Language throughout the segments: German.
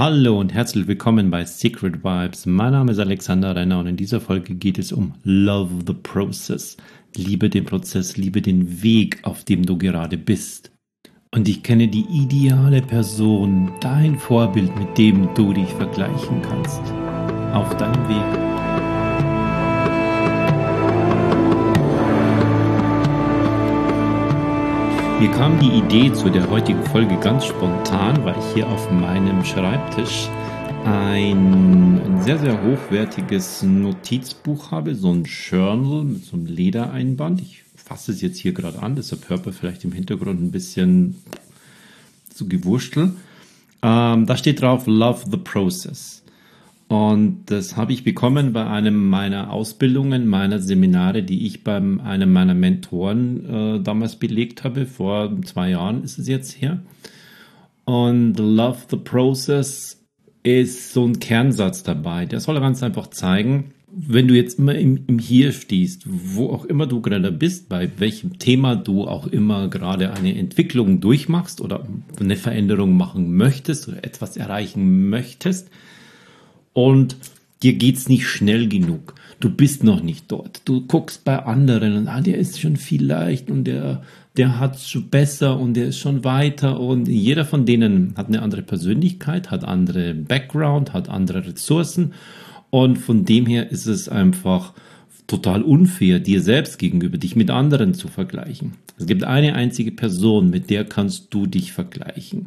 Hallo und herzlich willkommen bei Secret Vibes. Mein Name ist Alexander Renner und in dieser Folge geht es um Love the Process. Liebe den Prozess, liebe den Weg, auf dem du gerade bist. Und ich kenne die ideale Person, dein Vorbild, mit dem du dich vergleichen kannst. Auf deinem Weg. Mir kam die Idee zu der heutigen Folge ganz spontan, weil ich hier auf meinem Schreibtisch ein, sehr, sehr hochwertiges Notizbuch habe, so ein Journal mit so einem Ledereinband. Ich fasse es jetzt hier gerade an, deshalb hört man vielleicht im Hintergrund ein bisschen zu gewurschteln. Ähm, da steht drauf Love the Process. Und das habe ich bekommen bei einem meiner Ausbildungen, meiner Seminare, die ich bei einem meiner Mentoren äh, damals belegt habe. Vor zwei Jahren ist es jetzt her. Und Love the Process ist so ein Kernsatz dabei. Der soll ganz einfach zeigen, wenn du jetzt immer im, im Hier stehst, wo auch immer du gerade bist, bei welchem Thema du auch immer gerade eine Entwicklung durchmachst oder eine Veränderung machen möchtest oder etwas erreichen möchtest, und dir geht's nicht schnell genug. Du bist noch nicht dort. Du guckst bei anderen und ah, der ist schon viel leicht und der, der hat's schon besser und der ist schon weiter und jeder von denen hat eine andere Persönlichkeit, hat andere Background, hat andere Ressourcen und von dem her ist es einfach total unfair, dir selbst gegenüber, dich mit anderen zu vergleichen. Es gibt eine einzige Person, mit der kannst du dich vergleichen.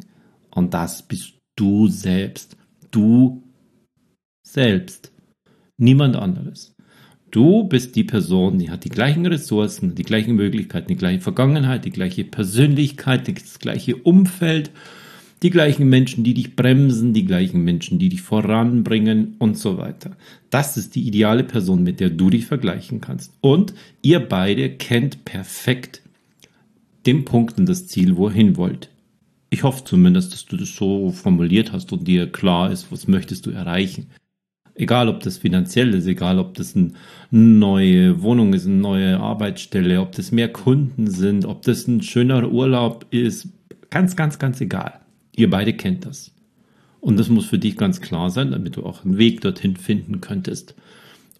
Und das bist du selbst. Du selbst. Niemand anderes. Du bist die Person, die hat die gleichen Ressourcen, die gleichen Möglichkeiten, die gleiche Vergangenheit, die gleiche Persönlichkeit, das gleiche Umfeld, die gleichen Menschen, die dich bremsen, die gleichen Menschen, die dich voranbringen und so weiter. Das ist die ideale Person, mit der du dich vergleichen kannst. Und ihr beide kennt perfekt den Punkt und das Ziel, wohin wollt. Ich hoffe zumindest, dass du das so formuliert hast und dir klar ist, was möchtest du erreichen. Egal, ob das finanziell ist, egal, ob das eine neue Wohnung ist, eine neue Arbeitsstelle, ob das mehr Kunden sind, ob das ein schöner Urlaub ist. Ganz, ganz, ganz egal. Ihr beide kennt das. Und das muss für dich ganz klar sein, damit du auch einen Weg dorthin finden könntest.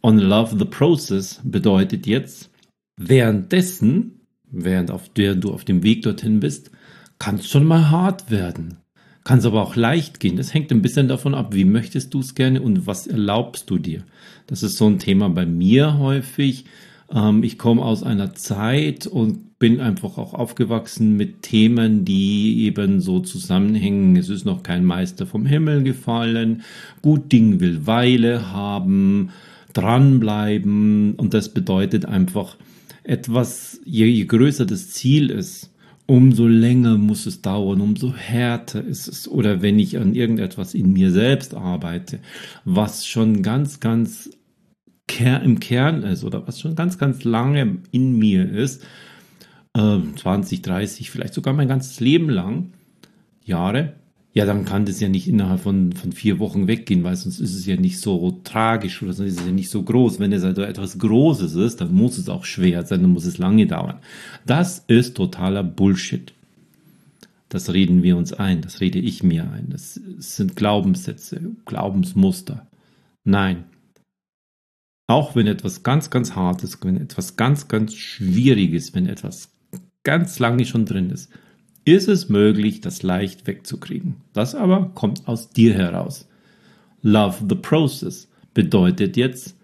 On Love the Process bedeutet jetzt, währenddessen, während auf der du auf dem Weg dorthin bist, kann es schon mal hart werden. Kann es aber auch leicht gehen. Das hängt ein bisschen davon ab, wie möchtest du es gerne und was erlaubst du dir. Das ist so ein Thema bei mir häufig. Ähm, ich komme aus einer Zeit und bin einfach auch aufgewachsen mit Themen, die eben so zusammenhängen. Es ist noch kein Meister vom Himmel gefallen. Gut Ding will Weile haben, dranbleiben. Und das bedeutet einfach etwas, je, je größer das Ziel ist, umso länger muss es dauern, umso härter ist es. Oder wenn ich an irgendetwas in mir selbst arbeite, was schon ganz, ganz im Kern ist oder was schon ganz, ganz lange in mir ist, 20, ähm, 30, vielleicht sogar mein ganzes Leben lang, Jahre, ja, dann kann das ja nicht innerhalb von, von vier Wochen weggehen, weil sonst ist es ja nicht so tragisch oder sonst ist es ja nicht so groß. Wenn es also etwas Großes ist, dann muss es auch schwer sein, dann muss es lange dauern. Das ist totaler Bullshit. Das reden wir uns ein, das rede ich mir ein. Das sind Glaubenssätze, Glaubensmuster. Nein. Auch wenn etwas ganz, ganz hart ist, wenn etwas ganz, ganz schwierig ist, wenn etwas ganz lange schon drin ist, ist es möglich, das leicht wegzukriegen. Das aber kommt aus dir heraus. Love the process bedeutet jetzt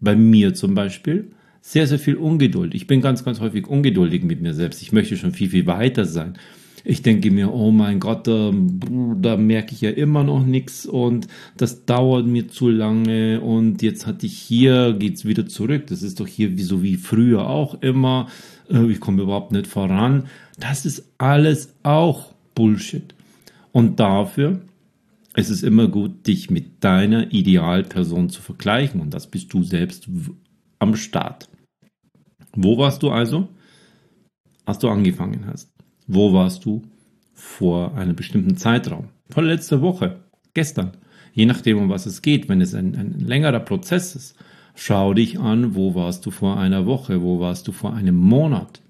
bei mir zum Beispiel sehr, sehr viel Ungeduld. Ich bin ganz, ganz häufig ungeduldig mit mir selbst. Ich möchte schon viel, viel weiter sein. Ich denke mir, oh mein Gott, da, da merke ich ja immer noch nichts und das dauert mir zu lange und jetzt hatte ich hier, geht's wieder zurück. Das ist doch hier wie so wie früher auch immer. Äh, ich komme überhaupt nicht voran. Das ist alles auch Bullshit. Und dafür ist es immer gut, dich mit deiner Idealperson zu vergleichen. Und das bist du selbst am Start. Wo warst du also, als du angefangen hast? Wo warst du vor einem bestimmten Zeitraum? Vor letzter Woche, gestern. Je nachdem, um was es geht, wenn es ein, ein längerer Prozess ist. Schau dich an, wo warst du vor einer Woche, wo warst du vor einem Monat.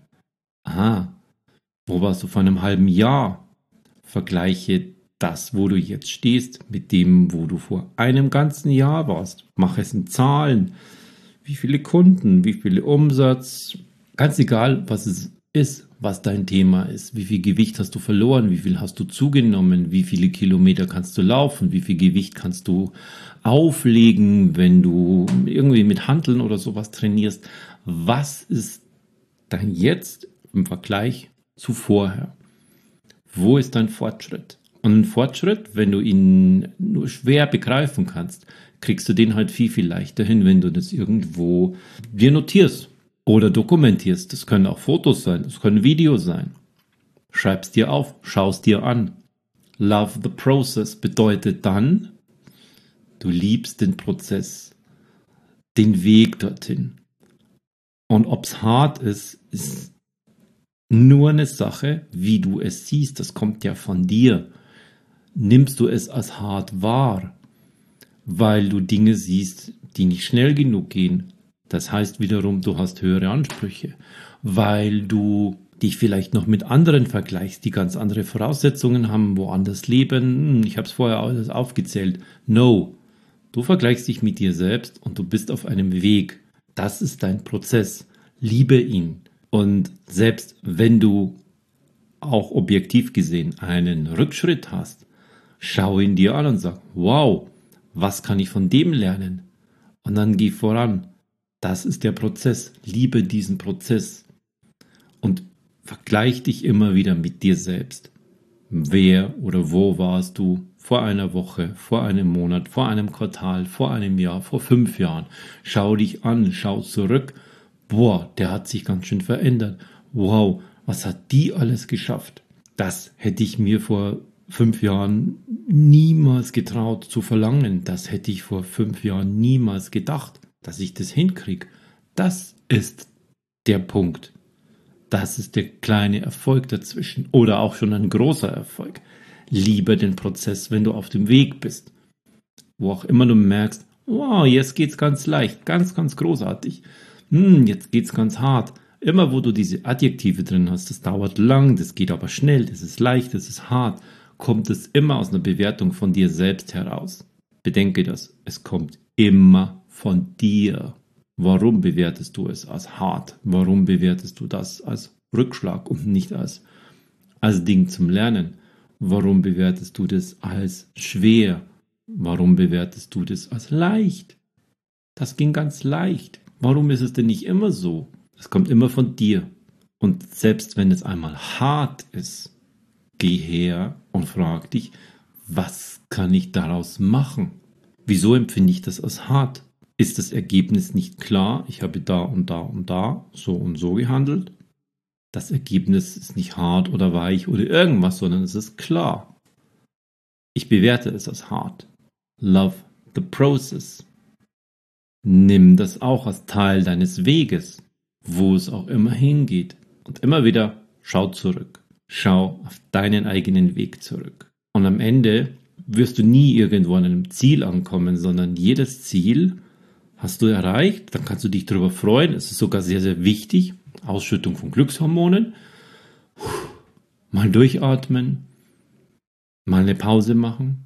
Aha, wo warst du vor einem halben Jahr? Vergleiche das, wo du jetzt stehst, mit dem, wo du vor einem ganzen Jahr warst. Mach es in Zahlen. Wie viele Kunden, wie viele Umsatz, ganz egal, was es ist, was dein Thema ist. Wie viel Gewicht hast du verloren? Wie viel hast du zugenommen? Wie viele Kilometer kannst du laufen? Wie viel Gewicht kannst du auflegen, wenn du irgendwie mit Handeln oder sowas trainierst? Was ist dein Jetzt im Vergleich zu vorher? Wo ist dein Fortschritt? Und ein Fortschritt, wenn du ihn nur schwer begreifen kannst, kriegst du den halt viel, viel leichter hin, wenn du das irgendwo dir notierst oder dokumentierst. Das können auch Fotos sein, das können Videos sein. Schreibst dir auf, schaust dir an. Love the process bedeutet dann, du liebst den Prozess, den Weg dorthin. Und ob's hart ist, ist nur eine Sache, wie du es siehst. Das kommt ja von dir nimmst du es als hart wahr, weil du Dinge siehst, die nicht schnell genug gehen. Das heißt wiederum, du hast höhere Ansprüche, weil du dich vielleicht noch mit anderen vergleichst, die ganz andere Voraussetzungen haben, woanders leben. Hm, ich habe es vorher alles aufgezählt. No, du vergleichst dich mit dir selbst und du bist auf einem Weg. Das ist dein Prozess. Liebe ihn. Und selbst wenn du auch objektiv gesehen einen Rückschritt hast, Schau ihn dir an und sag, wow, was kann ich von dem lernen? Und dann geh voran. Das ist der Prozess. Liebe diesen Prozess. Und vergleich dich immer wieder mit dir selbst. Wer oder wo warst du vor einer Woche, vor einem Monat, vor einem Quartal, vor einem Jahr, vor fünf Jahren? Schau dich an, schau zurück. Boah, der hat sich ganz schön verändert. Wow, was hat die alles geschafft? Das hätte ich mir vor fünf Jahren niemals getraut zu verlangen. Das hätte ich vor fünf Jahren niemals gedacht, dass ich das hinkriege. Das ist der Punkt. Das ist der kleine Erfolg dazwischen oder auch schon ein großer Erfolg. Liebe den Prozess, wenn du auf dem Weg bist. Wo auch immer du merkst, wow, jetzt geht's ganz leicht, ganz, ganz großartig. Hm, jetzt geht's ganz hart. Immer wo du diese Adjektive drin hast, das dauert lang, das geht aber schnell, das ist leicht, das ist hart kommt es immer aus einer Bewertung von dir selbst heraus. Bedenke das, es kommt immer von dir. Warum bewertest du es als hart? Warum bewertest du das als Rückschlag und nicht als, als Ding zum Lernen? Warum bewertest du das als schwer? Warum bewertest du das als leicht? Das ging ganz leicht. Warum ist es denn nicht immer so? Es kommt immer von dir. Und selbst wenn es einmal hart ist, Geh her und frag dich, was kann ich daraus machen? Wieso empfinde ich das als hart? Ist das Ergebnis nicht klar? Ich habe da und da und da so und so gehandelt. Das Ergebnis ist nicht hart oder weich oder irgendwas, sondern es ist klar. Ich bewerte es als hart. Love the process. Nimm das auch als Teil deines Weges, wo es auch immer hingeht. Und immer wieder schau zurück. Schau auf deinen eigenen Weg zurück. Und am Ende wirst du nie irgendwo an einem Ziel ankommen, sondern jedes Ziel hast du erreicht. Dann kannst du dich darüber freuen. Es ist sogar sehr, sehr wichtig. Ausschüttung von Glückshormonen. Mal durchatmen. Mal eine Pause machen.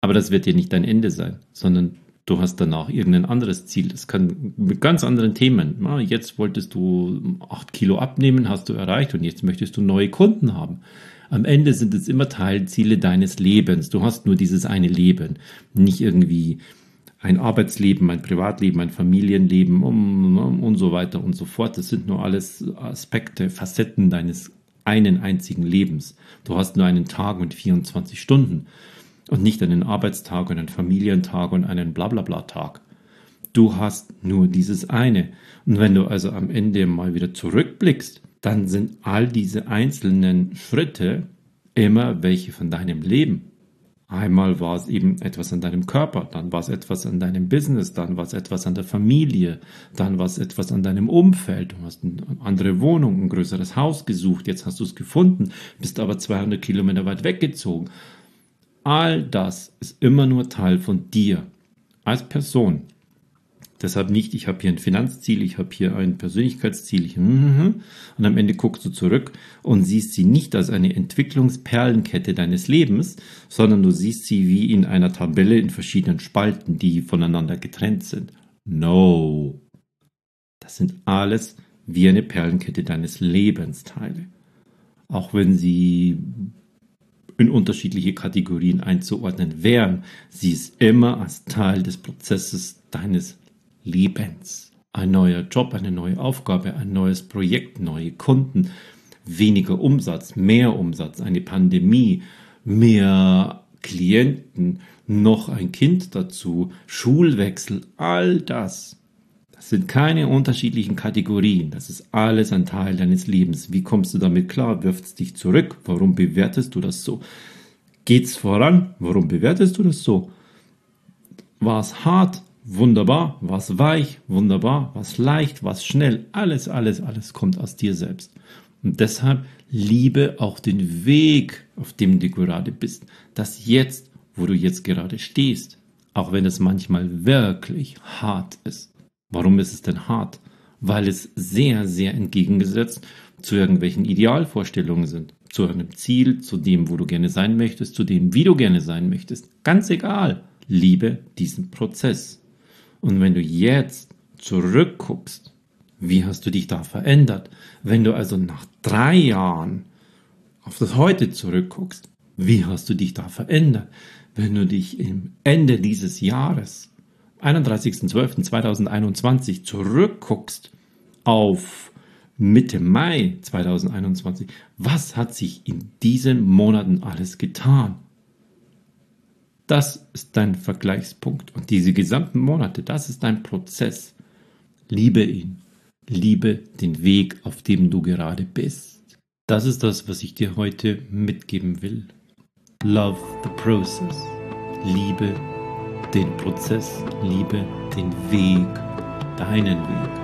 Aber das wird dir nicht dein Ende sein, sondern du hast danach irgendein anderes Ziel. Das kann mit ganz anderen Themen. Jetzt wolltest du acht Kilo abnehmen, hast du erreicht und jetzt möchtest du neue Kunden haben. Am Ende sind es immer Teilziele deines Lebens. Du hast nur dieses eine Leben, nicht irgendwie ein Arbeitsleben, ein Privatleben, ein Familienleben und, und so weiter und so fort. Das sind nur alles Aspekte, Facetten deines einen einzigen Lebens. Du hast nur einen Tag mit 24 Stunden und nicht einen Arbeitstag und einen Familientag und einen Blablabla-Tag. Du hast nur dieses eine. Und wenn du also am Ende mal wieder zurückblickst, dann sind all diese einzelnen Schritte immer welche von deinem Leben. Einmal war es eben etwas an deinem Körper, dann war es etwas an deinem Business, dann war es etwas an der Familie, dann war es etwas an deinem Umfeld. Du hast eine andere Wohnung, ein größeres Haus gesucht, jetzt hast du es gefunden, bist aber 200 Kilometer weit weggezogen. All das ist immer nur Teil von dir als Person. Deshalb nicht, ich habe hier ein Finanzziel, ich habe hier ein Persönlichkeitsziel. Ich, und am Ende guckst du zurück und siehst sie nicht als eine Entwicklungsperlenkette deines Lebens, sondern du siehst sie wie in einer Tabelle in verschiedenen Spalten, die voneinander getrennt sind. No. Das sind alles wie eine Perlenkette deines Lebensteile. Auch wenn sie in unterschiedliche Kategorien einzuordnen wären, sie ist immer als Teil des Prozesses deines Lebens. Ein neuer Job, eine neue Aufgabe, ein neues Projekt, neue Kunden, weniger Umsatz, mehr Umsatz, eine Pandemie, mehr Klienten, noch ein Kind dazu, Schulwechsel, all das. Das sind keine unterschiedlichen Kategorien. Das ist alles ein Teil deines Lebens. Wie kommst du damit klar? Wirft es dich zurück? Warum bewertest du das so? Geht's voran? Warum bewertest du das so? War es hart? Wunderbar. Was weich? Wunderbar. Was leicht? Was schnell? Alles, alles, alles kommt aus dir selbst. Und deshalb liebe auch den Weg, auf dem du gerade bist. Das Jetzt, wo du jetzt gerade stehst. Auch wenn es manchmal wirklich hart ist. Warum ist es denn hart? Weil es sehr, sehr entgegengesetzt zu irgendwelchen Idealvorstellungen sind. Zu einem Ziel, zu dem, wo du gerne sein möchtest, zu dem, wie du gerne sein möchtest. Ganz egal. Liebe diesen Prozess. Und wenn du jetzt zurückguckst, wie hast du dich da verändert? Wenn du also nach drei Jahren auf das Heute zurückguckst, wie hast du dich da verändert? Wenn du dich im Ende dieses Jahres, 31.12.2021, zurückguckst auf Mitte Mai 2021, was hat sich in diesen Monaten alles getan? Das ist dein Vergleichspunkt. Und diese gesamten Monate, das ist dein Prozess. Liebe ihn. Liebe den Weg, auf dem du gerade bist. Das ist das, was ich dir heute mitgeben will. Love the process. Liebe den Prozess. Liebe den Weg. Deinen Weg.